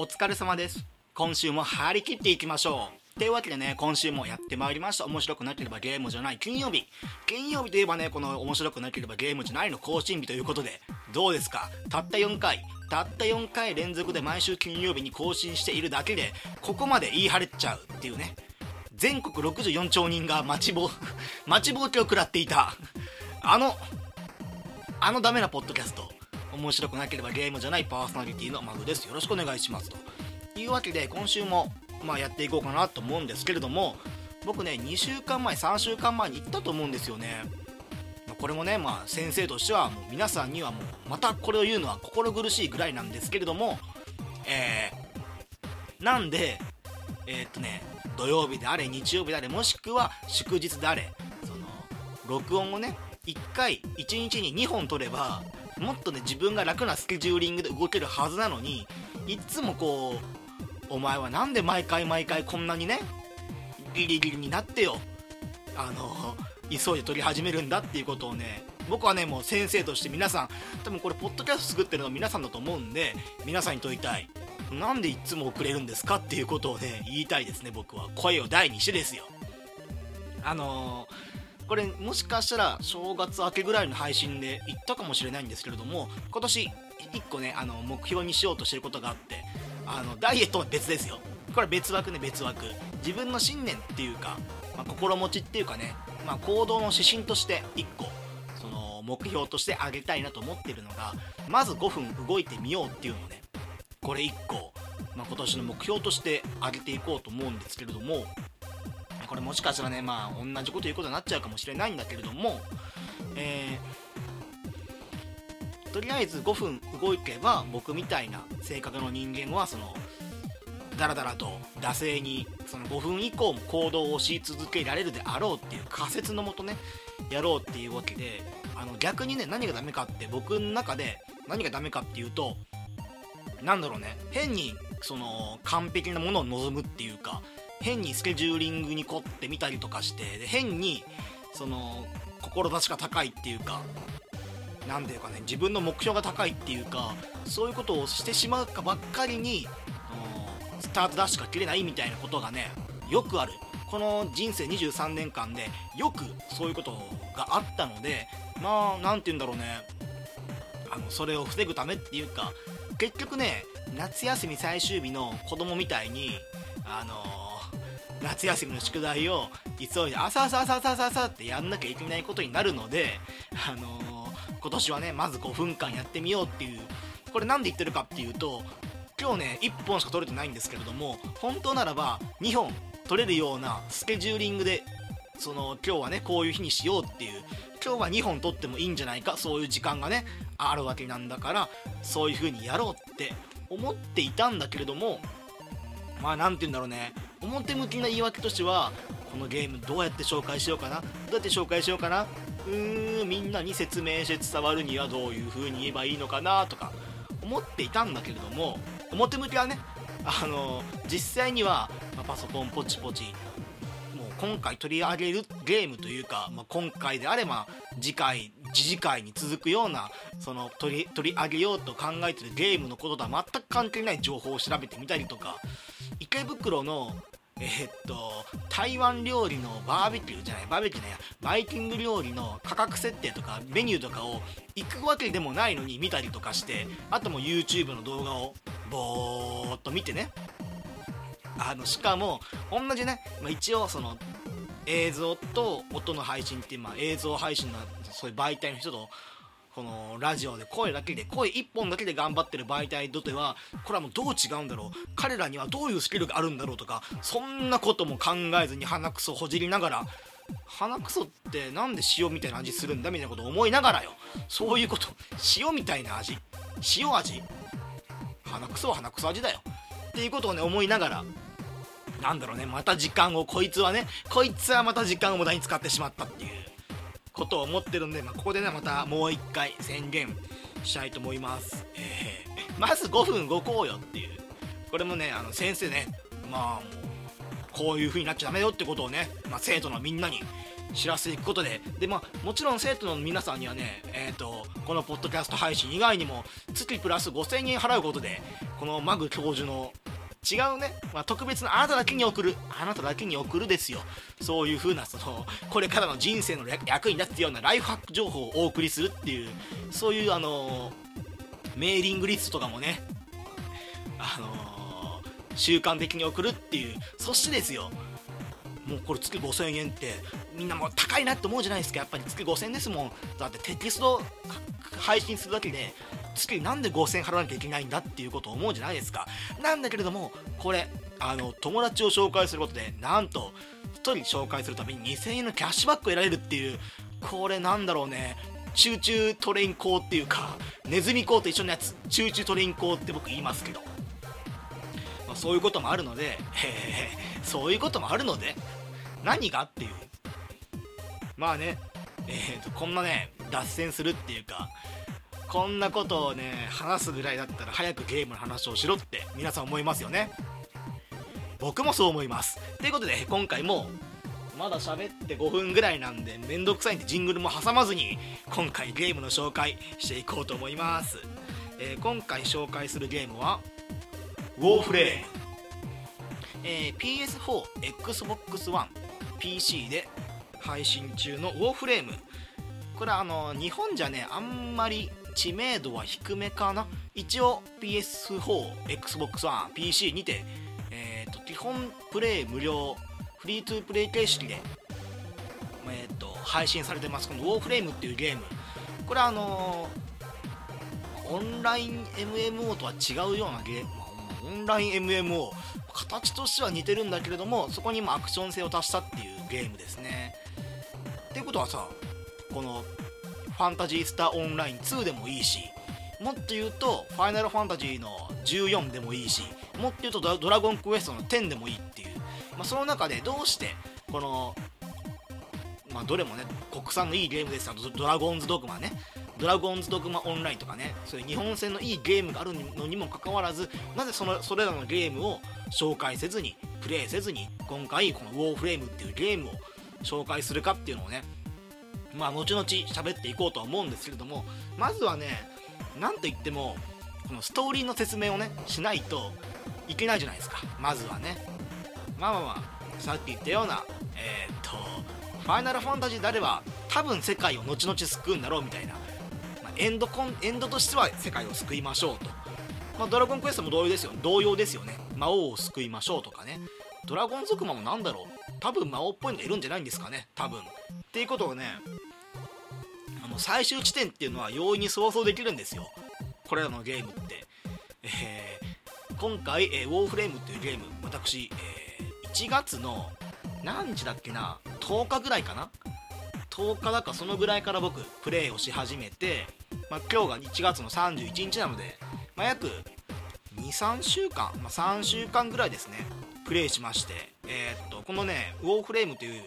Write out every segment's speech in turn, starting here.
お疲れ様です。今週も張り切っていきましょう。というわけでね今週もやってまいりました。面白くなければゲームじゃない金曜日。金曜日といえばねこの面白くなければゲームじゃないの更新日ということで。どうですか？たった4回。たった4回連続で毎週金曜日に更新しているだけでここまで言い張れちゃうっていうね。全国64兆人が待ちぼ 待ちぼうけを食らっていた。あのあのダメなポッドキャスト。面白くなければゲームじゃないパーソナリティのマグです。よろしくお願いします。というわけで今週もまあやっていこうかなと思うんですけれども僕ね2週間前3週間前に行ったと思うんですよね。これもねまあ先生としてはもう皆さんにはもうまたこれを言うのは心苦しいぐらいなんですけれどもえー、なんでえー、っとね土曜日であれ日曜日であれもしくは祝日であれその録音をね1回1日に2本取ればもっとね自分が楽なスケジューリングで動けるはずなのにいっつもこうお前は何で毎回毎回こんなにねギリギリになってよあの急いで撮り始めるんだっていうことをね僕はねもう先生として皆さん多分これポッドキャスト作ってるの皆さんだと思うんで皆さんに問いたい。なんでいっつも遅れるんですかっていうことをね言いたいですね僕は。声を大にしてですよ。あのー、これもしかしたら正月明けぐらいの配信で言ったかもしれないんですけれども今年1個ねあの目標にしようとしてることがあってあのダイエットは別ですよ。これ別枠ね別枠。自分の信念っていうか、まあ、心持ちっていうかね、まあ、行動の指針として1個その目標としてあげたいなと思ってるのがまず5分動いてみようっていうのね。これ1個、まあ、今年の目標としてあげていこうと思うんですけれどもこれもしかしたらねまあ同じこと言うことになっちゃうかもしれないんだけれどもえーとりあえず5分動けば僕みたいな性格の人間はそのダラダラと惰性にその5分以降も行動をし続けられるであろうっていう仮説のもとねやろうっていうわけであの逆にね何がダメかって僕の中で何がダメかっていうとなんだろうね変にその完璧なものを望むっていうか変にスケジューリングに凝ってみたりとかしてで変にその志が高いっていうか何ていうかね自分の目標が高いっていうかそういうことをしてしまうかばっかりにスタートダッシュが切れないみたいなことがねよくある。この人生23年間でよくそういうことがあったのでまあ何て言うんだろうね。あのそれを防ぐためっていうか結局ね夏休み最終日の子供みたいにあの、夏休みの宿題を急いで朝朝朝朝朝ってやんなきゃいけないことになるのであのー今年はねまず5分間やってみようっていうこれ何で言ってるかっていうと今日ね1本しか取れてないんですけれども本当ならば2本取れるようなスケジューリングでその今日はねこういう日にしようっていう今日は2本取ってもいいんじゃないかそういう時間がねあるわけなんだからそういう風にやろうって思っていたんだけれどもまあ何て言うんだろうね。表向きな言い訳としてはこのゲームどうやって紹介しようかな？どうやって紹介しようかな？うーんみんなに説明して伝わるにはどういう風に言えばいいのかなとか思っていたんだけれども表向きはねあの実際には、ま、パソコンポチポチもう今回取り上げるゲームというか、まあ、今回であれば次回次次回に続くようなその取り取り上げようと考えてるゲームのこととは全く関係ない情報を調べてみたりとか池袋のえー、っと台湾料理のバーベキューじゃないバーベキューねバイキング料理の価格設定とかメニューとかを行くわけでもないのに見たりとかしてあとも YouTube の動画をぼーっと見てね。あのしかも同じね、まあ、一応その映像と音の配信っていう、まあ、映像配信のそういう媒体の人とこのラジオで声だけで声1本だけで頑張ってる媒体とてはこれはもうどう違うんだろう。彼らにはどういうスキルがあるんだろうとかそんなことも考えずに鼻くそほじりながら鼻くそってなんで塩みたいな味するんだみたいなことを思いながらよ。そういうこと。塩みたいな味。塩味。鼻くそは鼻くそ味だよ。っていうことをね思いながらなんだろうね。また時間をこいつはねこいつはまた時間を無駄に使ってしまったっていう。ことを思ってるんで、まあ、ここでねまたもう一回宣言したいと思います、えー、まず5分動こうよっていう。これもねあの先生ねまあもうこういう風になっちゃダメよってことをね、まあ、生徒のみんなに知らせていくことで。で、まあ、もちろん生徒の皆さんにはね、えーと、このポッドキャスト配信以外にも月プラス5000円払うことでこのマグ教授の違うね、まあ、特別なあなただけに送る。あなただけに送るですよ。そういう風なそのこれからの人生の役に立つようなライフハック情報をお送りするっていうそういうあのメーリングリストとかもねあの習慣的に送るっていうそしてですよ。もうこれ月5000円ってみんなもう高いなって思うじゃないですか。やっぱり月5000円ですもん。だってテキスト配信するだけで月なんで5000円払わなきゃいけないんだっていうことを思うじゃないですか。なんだけれどもこれあの友達を紹介することでなんと1人紹介するたびに2000円のキャッシュバックを得られるっていうこれなんだろうね。チューチュートレイン講っていうかネズミ講と一緒のやつチューチュートレイン講って僕言いますけど、まあ、そういうこともあるので、え、そういうこともあるので何がっていう。まあねえーと、こんなね脱線するっていうかこんなことをね話すぐらいだったら早くゲームの話をしろって皆さん思いますよね。僕もそう思います。ということで今回もまだ喋って5分ぐらいなんでめんどくさいんでジングルも挟まずに今回ゲームの紹介していこうと思います、えー、今回紹介するゲームはウォーフレーム、えー、PS4、Xbox One、PC で配信中のウォーフレームこれはあの日本じゃねあんまり知名度は低めかな。一応 PS4、Xbox One、PC にて、えーと、基本プレイ無料フリートゥープレイ形式で、えーと、配信されてます。このウォーフレームっていうゲーム。これはあのー、オンライン MMO とは違うようなゲーム。オンライン MMO 形としては似てるんだけれどもそこにもアクション性を足したっていうゲームですね。っていうことはさこのファンタジースターオンライン2でもいいしもっと言うとファイナルファンタジーの14でもいいしもっと言うとドラゴンクエストの10でもいいっていう、まあ、その中でどうしてこのまあ、どれもね国産のいいゲームですドラゴンズドグマね。ドラゴンズドグマオンラインとかね。そういう日本製のいいゲームがあるのにもかかわらずなぜそのそれらのゲームを紹介せずにプレイせずに今回このウォーフレームっていうゲームを紹介するかっていうのをねまあ後々喋っていこうとは思うんですけれどもまずはねなんといってもこのストーリーの説明をねしないといけないじゃないですか。まずはね。まあまあまあさっき言ったようなえー、っとファイナルファンタジーであれば多分世界を後々救うんだろうみたいな、まあ、エンドコンエンドとしては世界を救いましょうと、まあ、ドラゴンクエストも同様ですよ。同様ですよね。魔王を救いましょうとかね。ドラゴン族魔もなんだろう。多分魔王っぽいのいるんじゃないんですかね。多分。っていうことをねあの最終地点っていうのは容易に想像できるんですよ。これらのゲームって、えー、今回、えー、ウォーフレームっていうゲーム私、えー、1月の何日だっけな10日ぐらいかな？10日だかそのぐらいから僕プレイをし始めて、まあ、今日が1月の31日なので、まあ、約23週間、まあ、3週間ぐらいですね。プレイしまして、えー、っこのねウォーフレームという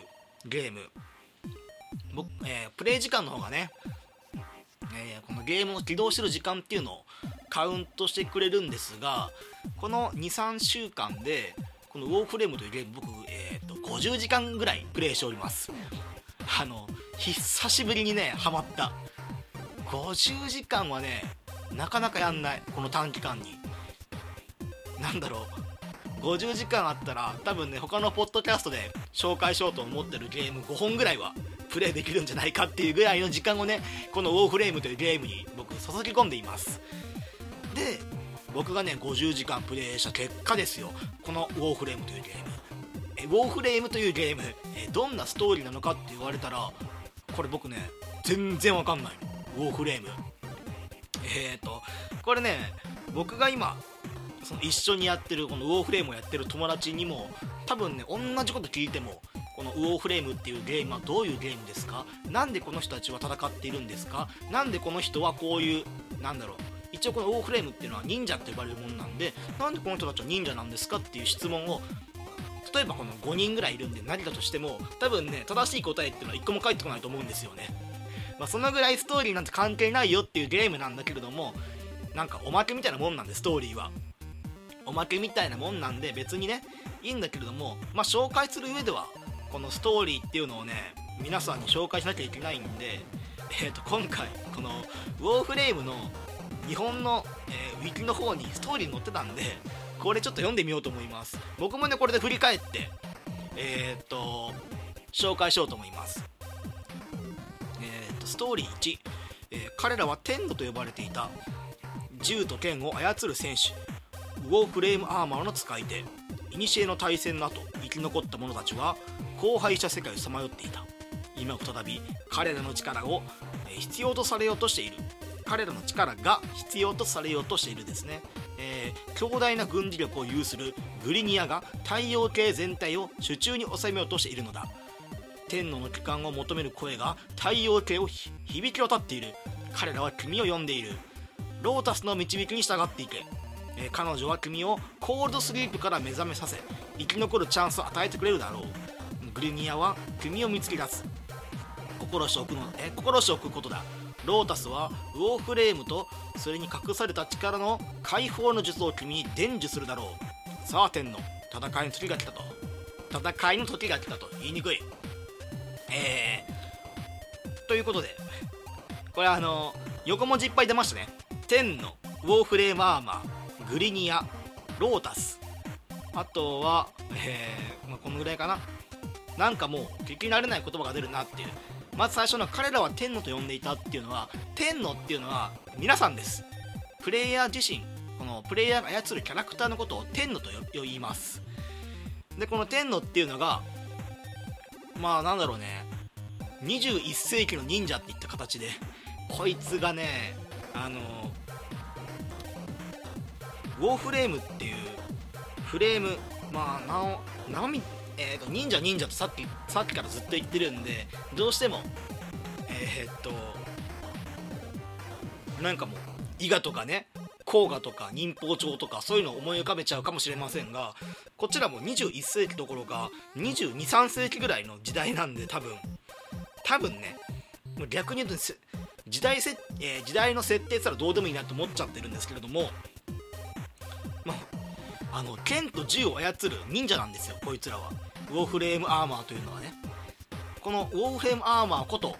ゲーム。僕、えー、プレイ時間の方がね、えー、このゲームを起動してる時間っていうのをカウントしてくれるんですがこの23週間でこのウォーフレームというゲーム僕、えー、と50時間ぐらいプレイしております。あの久しぶりにねハマった。50時間はねなかなかやんない。この短期間に。なんだろう。50時間あったら多分ね他のポッドキャストで紹介しようと思ってるゲーム5本ぐらいはプレイできるんじゃないかっていうぐらいの時間をねこのウォーフレームというゲームに僕注ぎ込んでいます。で僕がね50時間プレイした結果ですよ。このウォーフレームというゲーム。えウォーフレームというゲームえどんなストーリーなのかって言われたらこれ僕ね全然わかんないウォーフレーム。えっ、ー、とこれね僕が今その一緒にやってるこのウォーフレームをやってる友達にも多分ね同じこと聞いてもこのウォーフレームっていうゲームはどういうゲームですか？何でこの人たちは戦っているんですか？何でこの人はこういうなんだろう一応このウォーフレームっていうのは忍者って呼ばれるものなんでなんでこの人たちは忍者なんですかっていう質問を例えばこの5人ぐらいいるんで何だとしても多分ね正しい答えっていうのは1個も返ってこないと思うんですよね、まあ、そのぐらいストーリーなんて関係ないよっていうゲームなんだけれどもなんかおまけみたいなもんなんでストーリーは。おまけみたいなもんなんで別にねいいんだけれどもまあ紹介する上ではこのストーリーっていうのをね皆さんに紹介しなきゃいけないんでえー、と今回このウォーフレームの日本の、えー、ウィキの方にストーリー載ってたんでこれちょっと読んでみようと思います。僕もねこれで振り返ってえー、っと紹介しようと思います。えー、っとストーリー1、えー、彼らは天度と呼ばれていた。銃と剣を操る戦士。ウォーフレームアーマーの使い手。古の大戦の後生き残った者たちは荒廃した世界をさまよっていた。今再び彼らの力を必要とされようとしている。彼らの力が必要とされようとしているですね、えー、強大な軍事力を有するグリニアが太陽系全体を手中に収めようとしているのだ。天皇の帰還を求める声が太陽系を響き渡っている。彼らは君を呼んでいる。ロータスの導きに従っていけ、えー、彼女は君をコールドスリープから目覚めさせ生き残るチャンスを与えてくれるだろう。グリニアは君を見つけ出す。心しておくのえ心しておくことだ。ロータスはウォーフレームとそれに隠された力の解放の術を君に伝授するだろう。さあ天の戦いの時が来たと。戦いの時が来たと。言いにくい。えー、ということでこれあの横文字いっぱい出ましたね。天のウォーフレームアーマー。グリニアロータス。あとは、えーまあ、このぐらいかな。なんかもう聞き慣れない言葉が出るなっていう。まず最初の彼らは天のと呼んでいたっていうのは天のっていうのは皆さんです。プレイヤー自身このプレイヤーが操るキャラクターのことを天のと言います。でこの天のっていうのがまあなんだろうね。21世紀の忍者っていった形でこいつがねあのウォーフレームっていうフレームまあなおなみえーと、忍者忍者とさっきさっきからずっと言ってるんでどうしてもえー、っとなんかもう伊賀とかね甲賀とか忍法帳とかそういうのを思い浮かべちゃうかもしれませんがこちらも21世紀どころか223世紀ぐらいの時代なんで多分多分ね逆に言うと時代せ、えー、時代の設定したらどうでもいいなと思っちゃってるんですけれどもまああの剣と銃を操る忍者なんですよこいつらは。ウォーフレームアーマーというのはね。このウォーフレームアーマーこと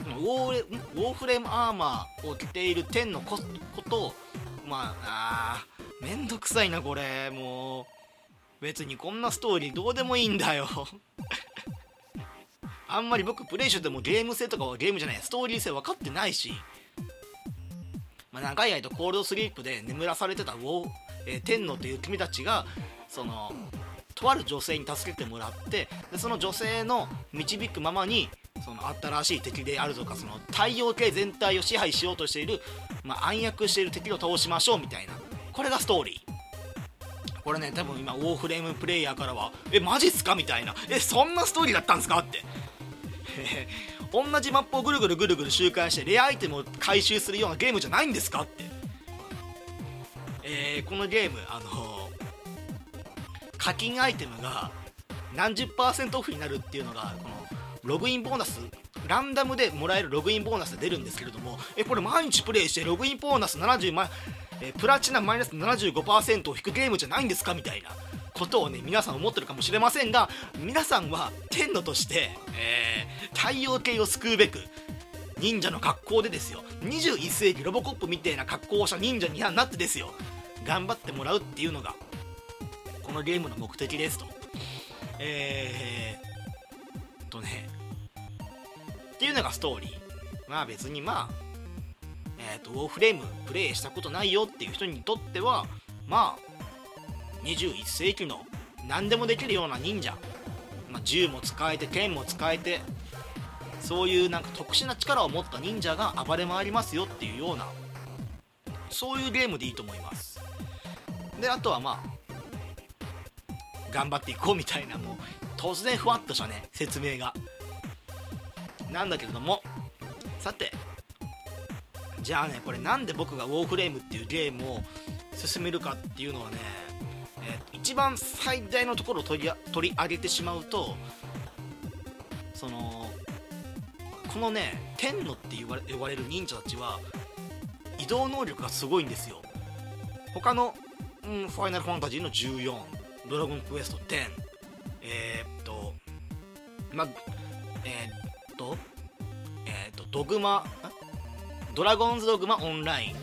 ウォーフレームアーマーを着ている天のことまああめんどくさいなこれ。もう別にこんなストーリーどうでもいいんだよ。あんまり僕プレイしててもゲーム性とかはゲームじゃない。ストーリー性分かってないし、まあ、長い間コールドスリープで眠らされてたウォー、えー、天皇という君たちがそのとある女性に助けてもらってでその女性の導くままにその新しい敵であるとかその太陽系全体を支配しようとしている、まあ、暗躍している敵を倒しましょうみたいな。これがストーリー。これね多分今ウォーフレームプレイヤーからはえマジっすかみたいな。えそんなストーリーだったんですかって。同じマップをぐるぐるぐるぐる周回してレアアイテムを回収するようなゲームじゃないんですかって。えー、このゲームあの、課金アイテムが何十パーセントオフになるっていうのがこのログインボーナスランダムでもらえるログインボーナスで出るんですけれどもえこれ毎日プレイしてログインボーナス70万えプラチナマイナス75%を引くゲームじゃないんですかみたいなことをね皆さん思ってるかもしれませんが皆さんは天のとして、えー、太陽系を救うべく忍者の格好でですよ。21世紀ロボコップみたいな格好をした忍者になってですよ。頑張ってもらうっていうのがこのゲームの目的ですと。えー、とねっていうのがストーリー。まあ別にまあえっ、とウォーフレームプレイしたことないよっていう人にとってはまあ21世紀の何でもできるような忍者、まあ、銃も使えて剣も使えてそういうなんか特殊な力を持った忍者が暴れ回りますよっていうようなそういうゲームでいいと思います。であとはまあ頑張っていこうみたいなもう突然ふわっとしたね説明が。なんだけれどもさてじゃあねこれなんで僕がウォーフレームっていうゲームを進めるかっていうのはね一番最大のところを取り取り上げてしまうとそのこのね天のって言われ呼ばれる忍者たちは移動能力がすごいんですよ。他の、うん、ファイナルファンタジーの14ドラゴンクエスト10えー、っとまえー、っとえー、っとドグマドラゴンズドグマオンライン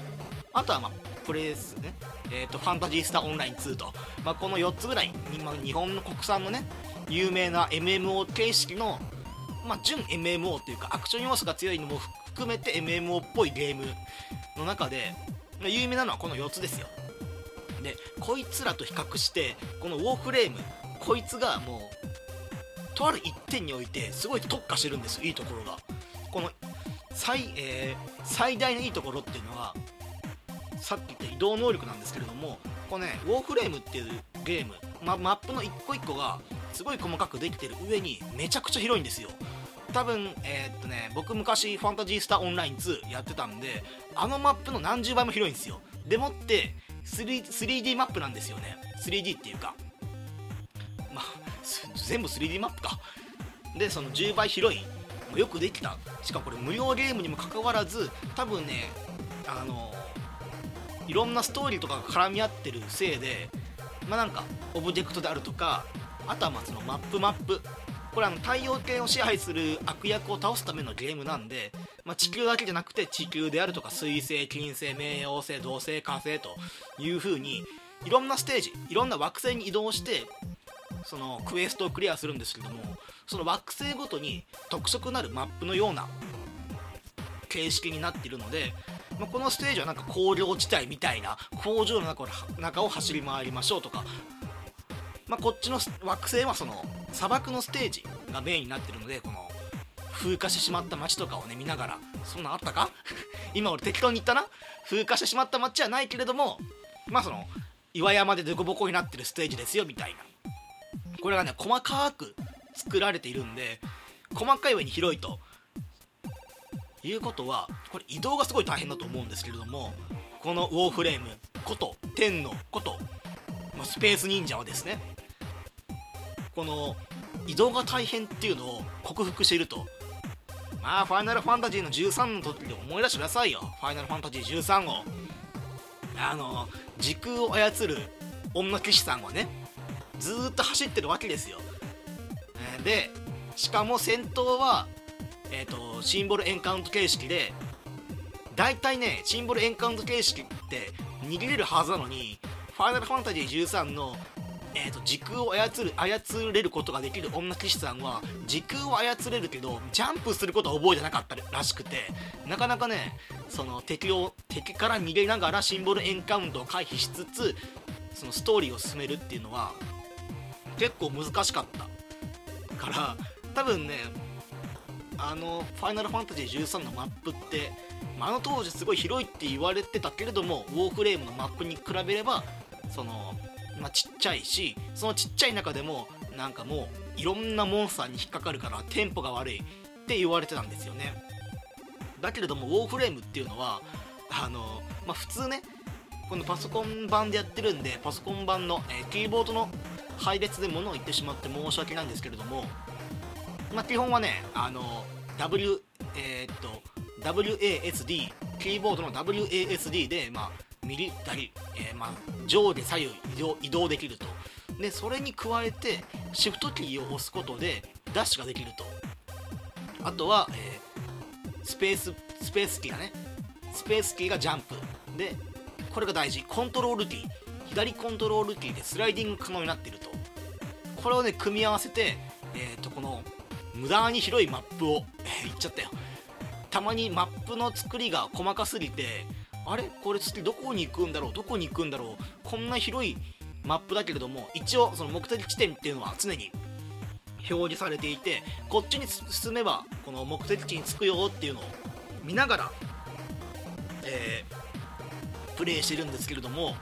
あとはまあプレイスね。えーと、ファンタジースターオンライン2と、まあ、この4つぐらい、ま、日本の国産のね有名な MMO 形式の、まあ、純 MMO というかアクション要素が強いのも含めて MMO っぽいゲームの中で、ま、有名なのはこの4つですよ。でこいつらと比較してこのウォーフレームこいつがもうとある一点においてすごい特化してるんですいいところが。この最,、えー、最大のいいところっていうのはさっき言った移動能力なんですけれどもこのねウォーフレームっていうゲーム、ま、マップの一個一個がすごい細かくできてる上にめちゃくちゃ広いんですよ。多分えー、っとね僕昔ファンタジースターオンライン2やってたんであのマップの何十倍も広いんですよ。でもって 3D マップなんですよね。3D っていうか。まあ全部 3D マップか。でその10倍広い。よくできた。しかもこれ無料ゲームにもかかわらず多分ねあのいろんなストーリーとかが絡み合ってるせいでまあなんかオブジェクトであるとかあとはまそのマップマップ。これあの太陽系を支配する悪役を倒すためのゲームなんで、まあ、地球だけじゃなくて地球であるとか水星金星冥王星土星火星という風にいろんなステージいろんな惑星に移動してそのクエストをクリアするんですけどもその惑星ごとに特色なるマップのような形式になっているのでまあ、このステージはなんか工業地帯みたいな工場の中中を走り回りましょうとか、まあ、こっちの惑星はその砂漠のステージがメインになってるのでこの風化してしまった街とかをね見ながらそんなんあったか？今俺適当に言ったな？風化してしまった街はないけれどもまあその岩山でデコボコになってるステージですよみたいな。これがね細かく作られているんで細かい上に広いと。いうことはこれ移動がすごい大変だと思うんですけれどもこのウォーフレームこと天のこと、まあ、スペース忍者はですねこの移動が大変っていうのを克服していると。まあファイナルファンタジーの13の時で思い出してくださいよ。ファイナルファンタジー13を。あの時空を操る女騎士さんはねずっと走ってるわけですよ。でしかも戦闘はえーと、シンボルエンカウント形式で大体ねシンボルエンカウント形式って逃げれるはずなのにファイナルファンタジー13の、えーと、時空を操る操れることができる女騎士さんは時空を操れるけどジャンプすることは覚えてなかったらしくてなかなかねその敵を敵から逃げながらシンボルエンカウントを回避しつつそのストーリーを進めるっていうのは結構難しかった。から多分ねあの「ファイナルファンタジー13」のマップって、まあ、あの当時すごい広いって言われてたけれどもウォーフレームのマップに比べればその、まあ、ちっちゃいしそのちっちゃい中でもなんかもういろんなモンスターに引っかかるからテンポが悪いって言われてたんですよね。だけれどもウォーフレームっていうのはあの、まあ、普通ねこのパソコン版でやってるんでパソコン版の、えー、キーボードの配列で物を言ってしまって申し訳ないんですけれどもまあ、基本はね、あの、W、えー、っと、WASD、キーボードの WASD で、まあ、右たり、えー、まあ、上下左右移動移動できると。で、それに加えて、シフトキーを押すことで、ダッシュができると。あとは、えー、スペース、スペースキーがね、スペースキーがジャンプ。で、これが大事。コントロールキー。左コントロールキーでスライディング可能になっていると。これをね、組み合わせて、えっ、ー、と、この無駄に広いマップを、えー、言っちゃったよたまにマップの作りが細かすぎてあれ？これ次どこに行くんだろう？どこに行くんだろう？こんな広いマップだけれども一応その目的地点っていうのは常に表示されていてこっちに進めばこの目的地に着くよっていうのを見ながら、えー、プレイしてるんですけれども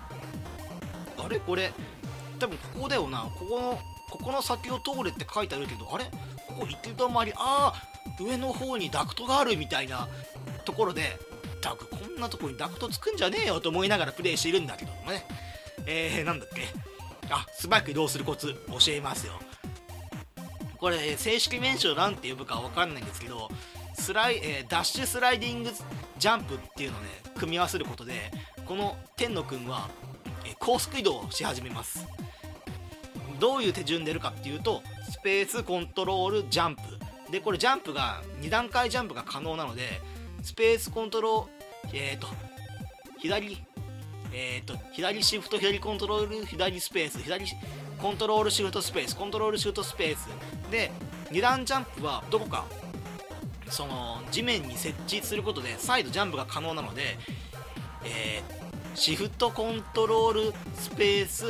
あれ？これ多分ここだよな。ここのここの先を通れって書いてあるけどあれ？ここ行ってたまりああ上の方にダクトがあるみたいなところでダクこんなとこにダクトつくんじゃねえよと思いながらプレイしているんだけどもね。えー、なんだっけ。あ素早く移動するコツ教えますよ。これ正式名称なんて呼ぶかわかんないんですけどスライ、えー、ダッシュスライディングジャンプっていうのをね組み合わせることでこの天野くんは、えー、高速移動をし始めます。どういう手順でるかっていうとスペースコントロールジャンプ。でこれジャンプが2段階ジャンプが可能なのでスペースコントロールえっ、ー、と左えっ、と左シフト左コントロール左スペース左コントロールシフトスペースコントロールシフトスペース。で2段ジャンプはどこかその地面に設置することで再度ジャンプが可能なので、えー、シフトコントロールスペース、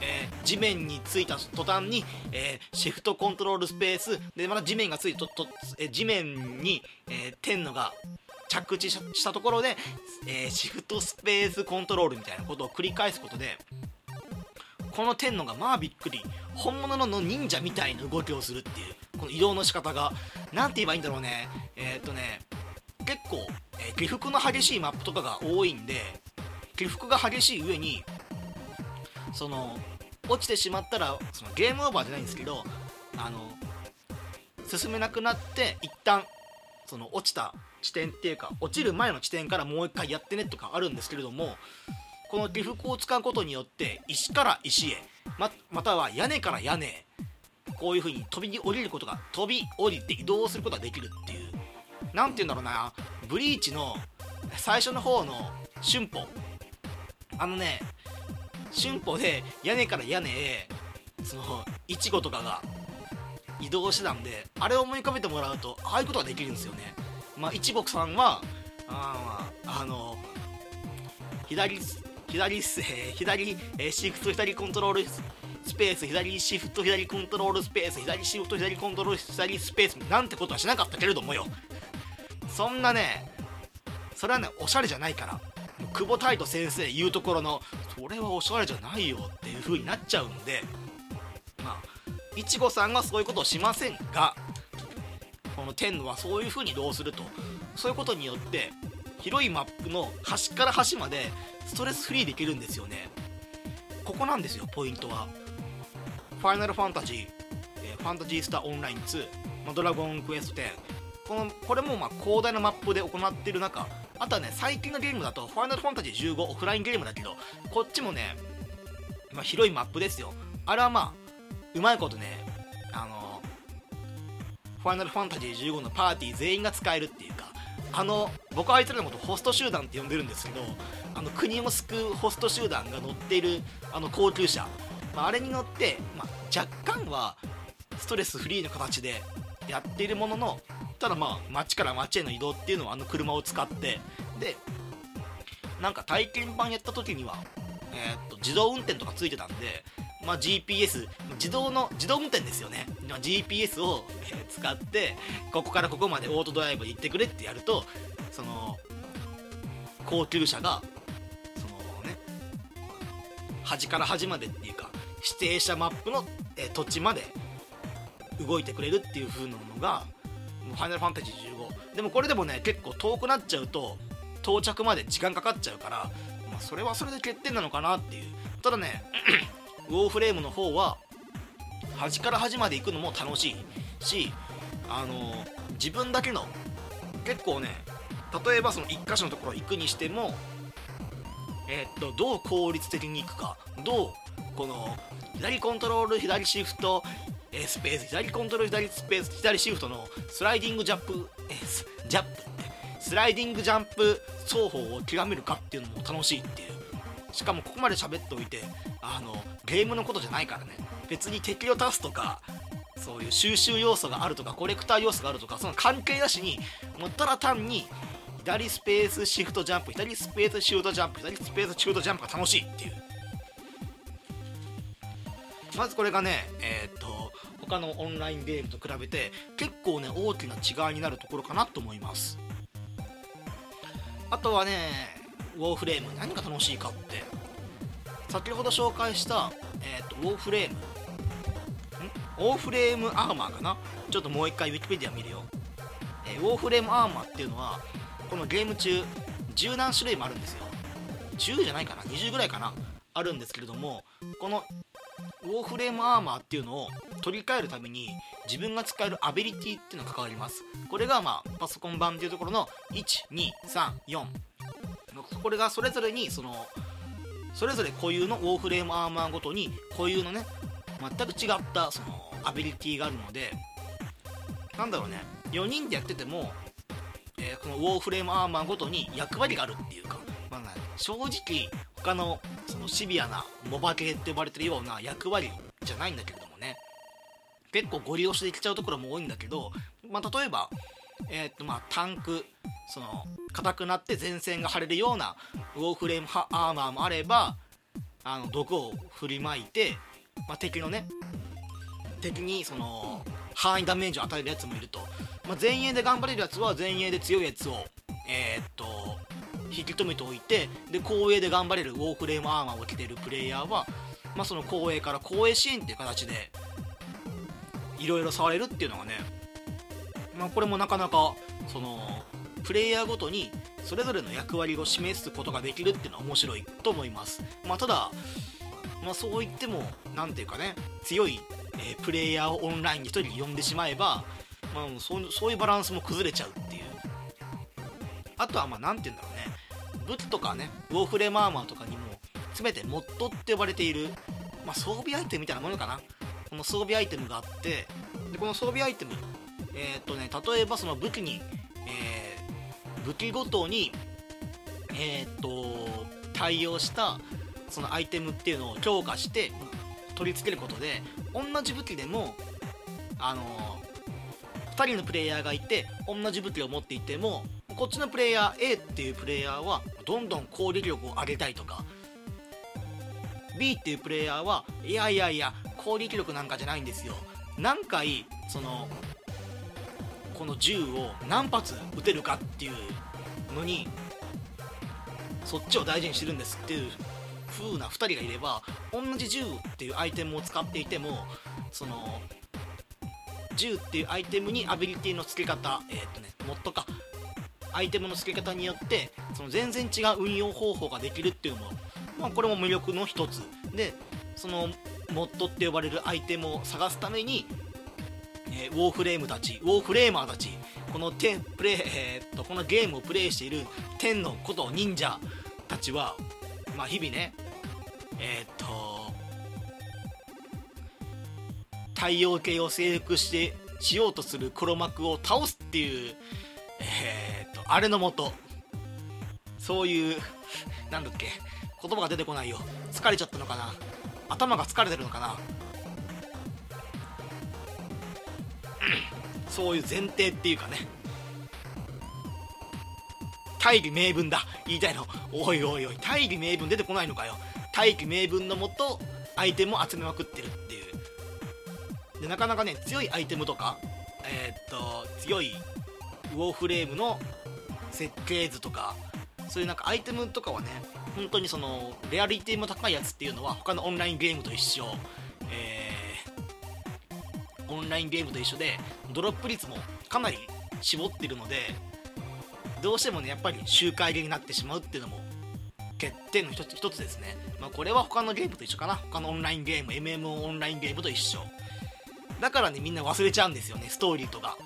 えー、地面についた途端に、えー、シフトコントロールスペース。でまた地面がついてとと、え地面に、えー天のが着地したところで、えシフトスペースコントロールみたいなことを繰り返すことでこの天のがまあびっくり本物の忍者みたいな動きをするっていうこの移動の仕方が何て言えばいいんだろうね。えー、っとね結構、えー、起伏の激しいマップとかが多いんで起伏が激しい上にその落ちてしまったらそのゲームオーバーじゃないんですけどあの進めなくなって一旦その落ちた地点っていうか落ちる前の地点からもう一回やってねとかあるんですけれどもこの起伏を使うことによって石から石へままたは屋根から屋根へこういう風に飛び降りることが飛び降りて移動することができるっていう何て言うんだろうなブリーチの最初の方の春歩。あのね春歩で屋根から屋根へそのいちごとかが移動してたんであれを思い浮かべてもらうとああいうことができるんですよね。まあいちごさんはあああの左左、えー、左、えー、シフト左コントロールスペース左シフト左コントロールスペース左シフト左コントロール左スペースなんてことはしなかったけれどもよ。そんなねそれはねおしゃれじゃないから久保太斗先生言うところのそれはおしゃれじゃないよっていう風になっちゃうんでいちごさんはそういうことをしませんがこの天はそういう風に移動すると。そういうことによって広いマップの端から端までストレスフリーできるんですよね。ここなんですよポイントは。ファイナルファンタジー、え、ファンタジースターオンライン2、ま、ドラゴンクエスト10このこれもま広大なマップで行っている中あとはね最近のゲームだとファイナルファンタジー15オフラインゲームだけどこっちもね、まあ、広いマップですよ。あれはまあうまいことねあのファイナルファンタジー15のパーティー全員が使えるっていうかあの僕はあいつらのことホスト集団って呼んでるんですけどあの国を救うホスト集団が乗っているあの高級車。まあ、あれに乗って、まあ、若干はストレスフリーの形でやっているもののただまあ街から街への移動っていうのはあの車を使ってでなんか体験版やった時には、えー、っと自動運転とかついてたんで、まあ、GPS 自動の自動運転ですよね。GPS を使ってここからここまでオートドライブで行ってくれってやるとその高級車がそのね端から端までっていうか指定したマップの、え土地まで動いてくれるっていう風なのがファイナルファンタジー15でもこれでもね結構遠くなっちゃうと到着まで時間かかっちゃうから、まあ、それはそれで欠点なのかなっていう。ただねウォーフレームの方は端から端まで行くのも楽しいしあの自分だけの結構ね例えばその1箇所のところ行くにしてもえー、っとどう効率的に行くかどうこの左コントロール左シフト、え、スペース左コントロール左スペース左シフトのスライディングジャンプ、えー、ジャンプスライディングジャンプ双方を極めるかっていうのも楽しいっていう。しかもここまで喋っておいてあのゲームのことじゃないからね。別に敵を足すとかそういう収集要素があるとかコレクター要素があるとかその関係なしにもったら単に左スペースシフトジャンプ左スペースシュートジャンプ左スペースシュートジャンプが楽しいっていう。まずこれがねえっ、と他のオンラインゲームと比べて結構ね大きな違いになるところかなと思います。あとはねウォーフレーム何が楽しいかって。先ほど紹介した、えーと、ウォーフレームん？ウォーフレームアーマーかな？ちょっともう一回ウィキペディア見るよ、えー、ウォーフレームアーマーっていうのはこのゲーム中10何種類もあるんですよ。10じゃないかな？20ぐらいかな？あるんですけれどもこのウォーフレームアーマーっていうのを取り替えるために自分が使えるアビリティっていうのが関わります。これがまあパソコン版っていうところの1234これがそれぞれにそのそれぞれ固有のウォーフレームアーマーごとに固有のね全く違ったそのアビリティがあるのでなんだろうね。4人でやってても、えー、このウォーフレームアーマーごとに役割があるっていうか、まあね、正直他のそのシビアなモバ系って呼ばれてるような役割じゃないんだけれどもね。結構ゴリ押しできちゃうところも多いんだけど、まあ、例えば、えー、っとまあタンクその硬くなって前線が張れるようなウォーフレームアーマーもあればあの毒を振りまいて、まあ、敵のね敵にその範囲ダメージを与えるやつもいると、まあ、前衛で頑張れるやつは前衛で強いやつをえー、っと引き止めておいてで後衛で頑張れるウォーフレームアーマーを着てるプレイヤーは、まあ、その後衛から後衛支援っていう形でいろいろ触れるっていうのがね、まあ、これもなかなかそのプレイヤーごとにそれぞれの役割を示すことができるっていうのは面白いと思います、まあ、ただ、まあ、そう言っても何ていうかね強い、えー、プレイヤーをオンラインに1人呼んでしまえば、まあ、そうそういうバランスも崩れちゃうっていう。あとはまあ何て言うんだろうね。武器とかねウォーフレームアーマーとかにも全てモッドって呼ばれている、まあ、装備アイテムみたいなものかな。この装備アイテムがあってでこの装備アイテムえー、っとね例えばその武器に、え、武器ごとにえー、と対応したそのアイテムっていうのを強化して取り付けることで同じ武器でもあの2人のプレイヤーがいて同じ武器を持っていてもこっちのプレイヤー A っていうプレイヤーはどんどん攻撃力を上げたいとか B っていうプレイヤーはいやいやいや攻撃力なんかじゃないんですよ。何回そのこの銃を何発撃てるかっていうのにそっちを大事にしてるんですっていう風な2人がいれば同じ銃っていうアイテムを使っていてもその銃っていうアイテムにアビリティの付け方えー、っとねモッドかアイテムの付け方によってその全然違う運用方法ができるっていうのも、まあ、これも魅力の一つ。でそのモッドって呼ばれるアイテムを探すために、えー、ウォーフレームたちウォーフレーマーたちこのテプレイ、えー、っとこのゲームをプレイしている天のこと忍者たちは、まあ、日々ねえー、っと太陽系を征服してしようとする黒幕を倒すっていう、えー、あれのもとそういうなんだっけ言葉が出てこないよ。疲れちゃったのかな。頭が疲れてるのかな。そういう前提っていうかね。大義名分だ。言いたいの。おいおいおい大義名分出てこないのかよ。大義名分のもとアイテムを集めまくってるっていう。でなかなかね強いアイテムとかえー、っと強いウォーフレームの設計図とかそういうなんかアイテムとかはね本当にそのレアリティも高いやつっていうのは他のオンラインゲームと一緒、ンラインゲームと一緒でドロップ率もかなり絞ってるのでどうしてもねやっぱり周回ゲになってしまうっていうのも欠点の一つ一つですね、まあ、これは他のゲームと一緒かな。他のオンラインゲーム MMO オンラインゲームと一緒。だからねみんな忘れちゃうんですよねストーリーとか。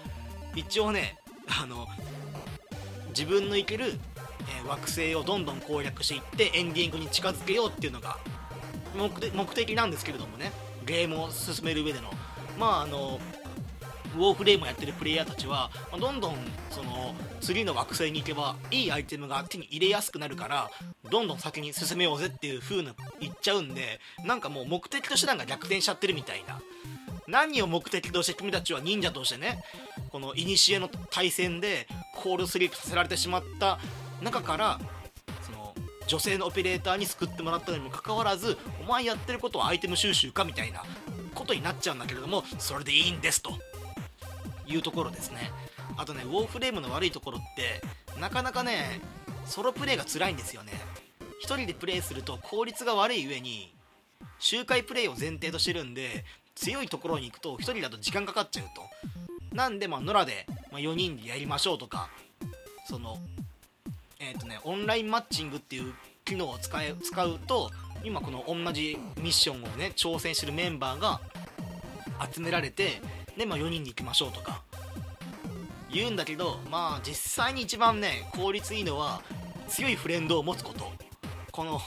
一応ねあの自分の行ける、えー、惑星をどんどん攻略していってエンディングに近づけようっていうのが目的なんですけれどもねゲームを進める上でのまああのウォーフレームやってるプレイヤーたちは、ま、どんどんその次の惑星に行けばいいアイテムが手に入れやすくなるからどんどん先に進めようぜっていう風な言っちゃうんでなんかもう目的と手段が逆転しちゃってるみたいな。何を目的として君たちは忍者としてねこの古の対戦でコールスリープさせられてしまった中からその女性のオペレーターに救ってもらったのにもかかわらずお前やってることはアイテム収集かみたいな。ことになっちゃうんだけれどもそれでいいんですと。いうところですね。あとねウォーフレームの悪いところってなかなかねソロプレイが辛いんですよね。1人でプレイすると効率が悪い上に周回プレイを前提としてるんで強いところに行くと1人だと時間かかっちゃうと。なんでまあ野良で、4人でやりましょうとかそのえっ、ー、とねオンラインマッチングっていう機能を使え使うと今この同じミッションをね挑戦してるメンバーが集められてで、まあ、4人で行きましょうとか。言うんだけどまあ実際に一番ね効率いいのは強いフレンドを持つこと。この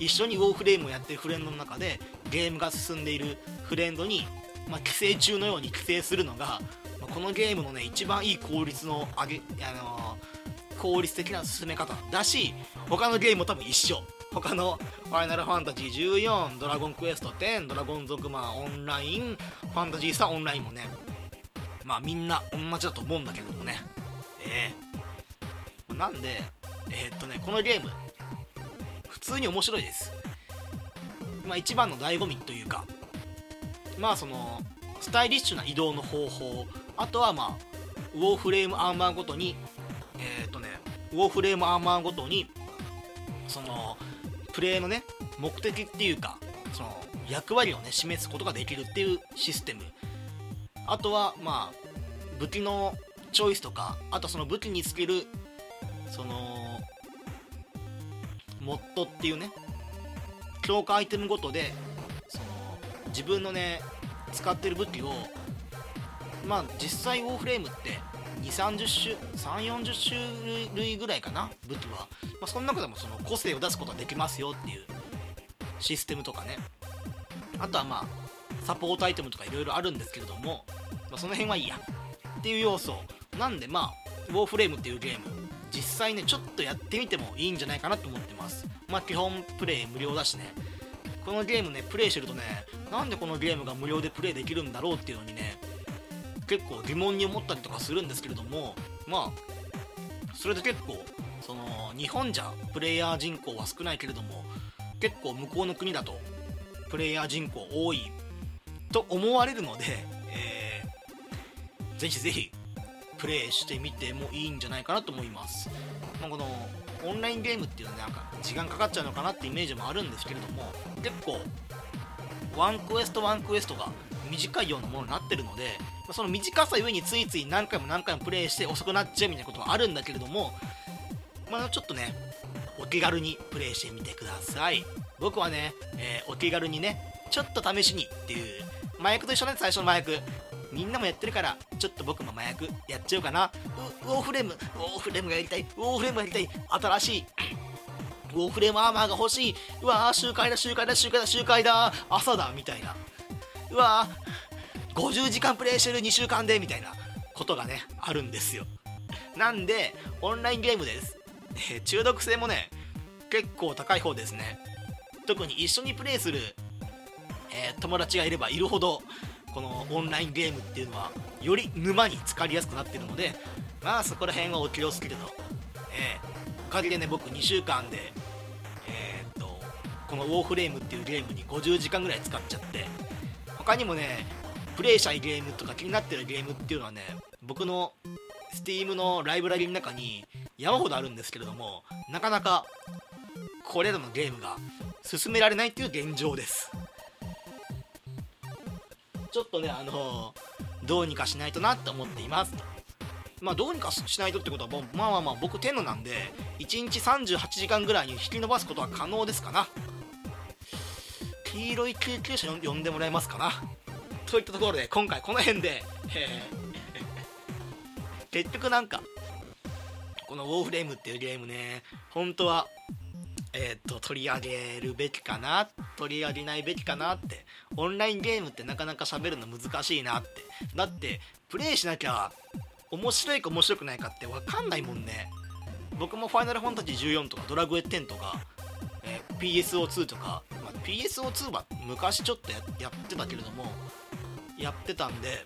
一緒にウォーフレームをやってるフレンドの中でゲームが進んでいるフレンドに、まあ、寄生虫のように寄生するのが、ま、このゲームのね一番いい効率の上げ、あの効率的な進め方だし他のゲームも多分一緒。他の「ファイナルファンタジー14」「ドラゴンクエスト10」「ドラゴン族マンオンライン」「ファンタジースターオンライン」もねまあみんな同じだと思うんだけどもね。ええー、なんでえー、っとねこのゲーム普通に面白いです。まあ一番の醍醐味というかまあそのスタイリッシュな移動の方法あとはまあウォーフレームアーマーごとにえっ、ー、とねウォーフレームアーマーごとにそのプレイのね目的っていうかその役割をね示すことができるっていうシステム。あとはまあ武器のチョイスとかあとその武器につけるそのモッドっていうね強化アイテムごとでその自分のね使ってる武器をまあ実際ウォーフレームって2 3 0種3 4 0種類ぐらいかな武器は、まあ、その中でもその個性を出すことができますよっていうシステムとかね。あとはまあサポートアイテムとかいろいろあるんですけれども、まあ、その辺はいいや。っていう要素。なんでまあウォーフレームっていうゲーム実際ねちょっとやってみてもいいんじゃないかなと思ってます。まあ基本プレイ無料だしね。このゲームねプレイしてるとねなんでこのゲームが無料でプレイできるんだろうっていうのにね結構疑問に思ったりとかするんですけれどもまあそれで結構その日本じゃプレイヤー人口は少ないけれども結構向こうの国だとプレイヤー人口多いと思われるので、えー、ぜひぜひプレイしてみてもいいんじゃないかなと思います、まあ、このオンラインゲームっていうのはなんか時間かかっちゃうのかなってイメージもあるんですけれども結構ワンクエストワンクエストが短いようなものになってるのでその短さゆえについつい何回も何回もプレイして遅くなっちゃうみたいなことはあるんだけれどもまあちょっとねお気軽にプレイしてみてください。僕はね、えー、お気軽にねちょっと試しにっていう麻薬と一緒ね最初の麻薬。みんなもやってるからちょっと僕も麻薬やっちゃおうかな。ウォーフレームウォーフレームがやりたいウォーフレームがやりたい。新しいウォーフレームアーマーが欲しい。うわー集会だ集会だ集会だ集会だ。朝だみたいな。うわー50時間プレイしてる2週間でみたいなことがねあるんですよ。なんでオンラインゲームです、えー、中毒性もね結構高い方ですね。特に一緒にプレイする、えー、友達がいればいるほどこのオンラインゲームっていうのはより沼に浸かりやすくなってるのでまあそこら辺はお気をつけてと、えー、おかげでね僕2週間でえ、っとこのウォーフレームっていうゲームに50時間ぐらい使っちゃって他にもねプレイしたいゲームとか気になってるゲームっていうのはね僕の Steam のライブラリの中に山ほどあるんですけれどもなかなかこれらのゲームが進められないっていう現状です。ちょっとねあのどうにかしないとなって思っています。まあどうにかしないとってことはまあまあまあ僕天のなんで1日38時間ぐらいに引き延ばすことは可能ですかな。黄色い救急車呼んでもらえますかな？といったところで今回この辺で、結局なんかこのウォーフレームっていうゲームね本当はえーと、取り上げるべきかな？取り上げないべきかなってオンラインゲームってなかなか喋るの難しいなって。だってプレイしなきゃ面白いか面白くないかって分かんないもんね。僕も「ファイナルファンタジー14」とか「ドラグエ10」とか、えー、PSO2 とか、PSO2 は昔ちょっとやってたけれどもやってたんで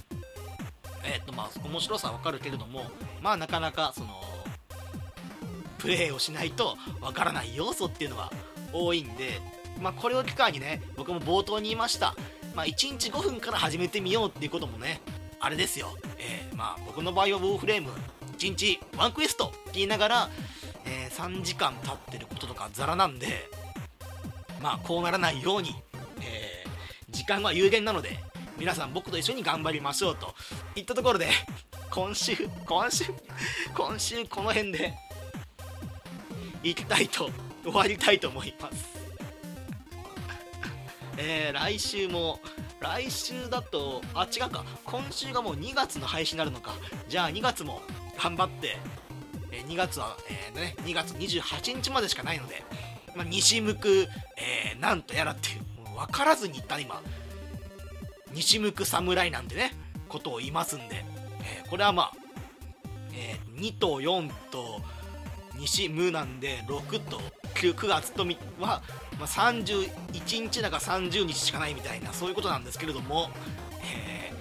えっ、とまあ面白さは分かるけれどもまあなかなかそのプレイをしないとわからない要素っていうのは多いんで、まあ、これを機会にね僕も冒頭に言いました、まあ、1日5分から始めてみようっていうこともねあれですよ、えー、まあ僕の場合はウォーフレーム1日1クエストって言いながら、えー、3時間経ってることとかザラなんでまあこうならないように、えー、時間は有限なので皆さん僕と一緒に頑張りましょうといったところで今週今週？今週この辺で行きたいと終わりたいと思います。えー、来週も来週だとあ違うか。今週がもう2月の配信になるのか。じゃあ2月も頑張って、えー、2月は、えーね、2月28日までしかないので、まあ、西向く、えー、なんとやらっていうう分からずに言った今西向く侍なんてねことを言いますんで、えー、これはまあ、えー、2と4と西無なんで6と 9, 9月とは、まあ、31日だか30日しかないみたいなそういうことなんですけれども、え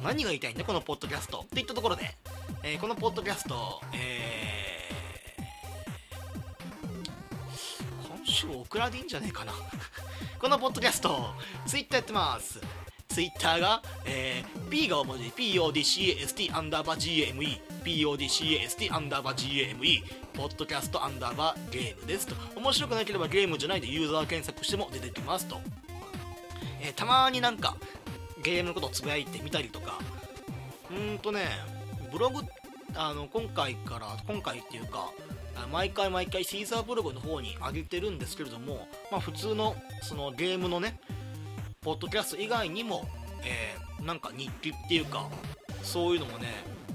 ー、何が言いたいんだこのポッドキャストっていったところで、えー、このポッドキャスト、えー、週オクラでいいんじゃねえかな。このポッドキャストツイッターやってます。ツイッターが、えー、P が大文字。PODCAST アンダーバー GME PODCAST アンダーバー GME ポッドキャストアンダーバーゲームですと。面白くなければゲームじゃないでユーザー検索しても出てきますと、えー、たまになんかゲームのことをつぶやいてみたりとか。うんとねブログあの今回から今回っていうか毎回毎回シーザーブログの方に上げてるんですけれども、まあ、普通のそのゲームのねポッドキャスト以外にも、えー、なんか日記っていうかそういうのもね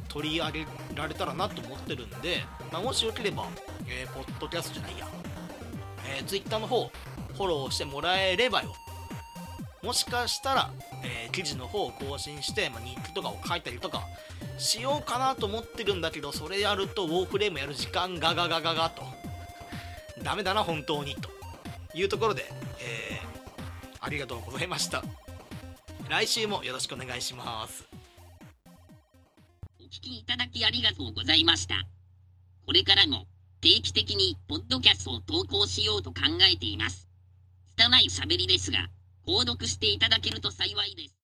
取り上げられたらなと思ってるんで、まあ、もしよければ、えー、ポッドキャストじゃないや、えー、Twitter の方フォローしてもらえればよ。もしかしたら、えー、記事の方を更新して、まあ、日記とかを書いたりとかしようかなと思ってるんだけどそれやるとウォーフレームやる時間ガガガガガと。ダメだな本当にと。いうところで、えーありがとうございました。来週もよろしくお願いします。お聞きいただきありがとうございました。これからも定期的にポッドキャストを投稿しようと考えています。拙い喋りですが購読していただけると幸いです。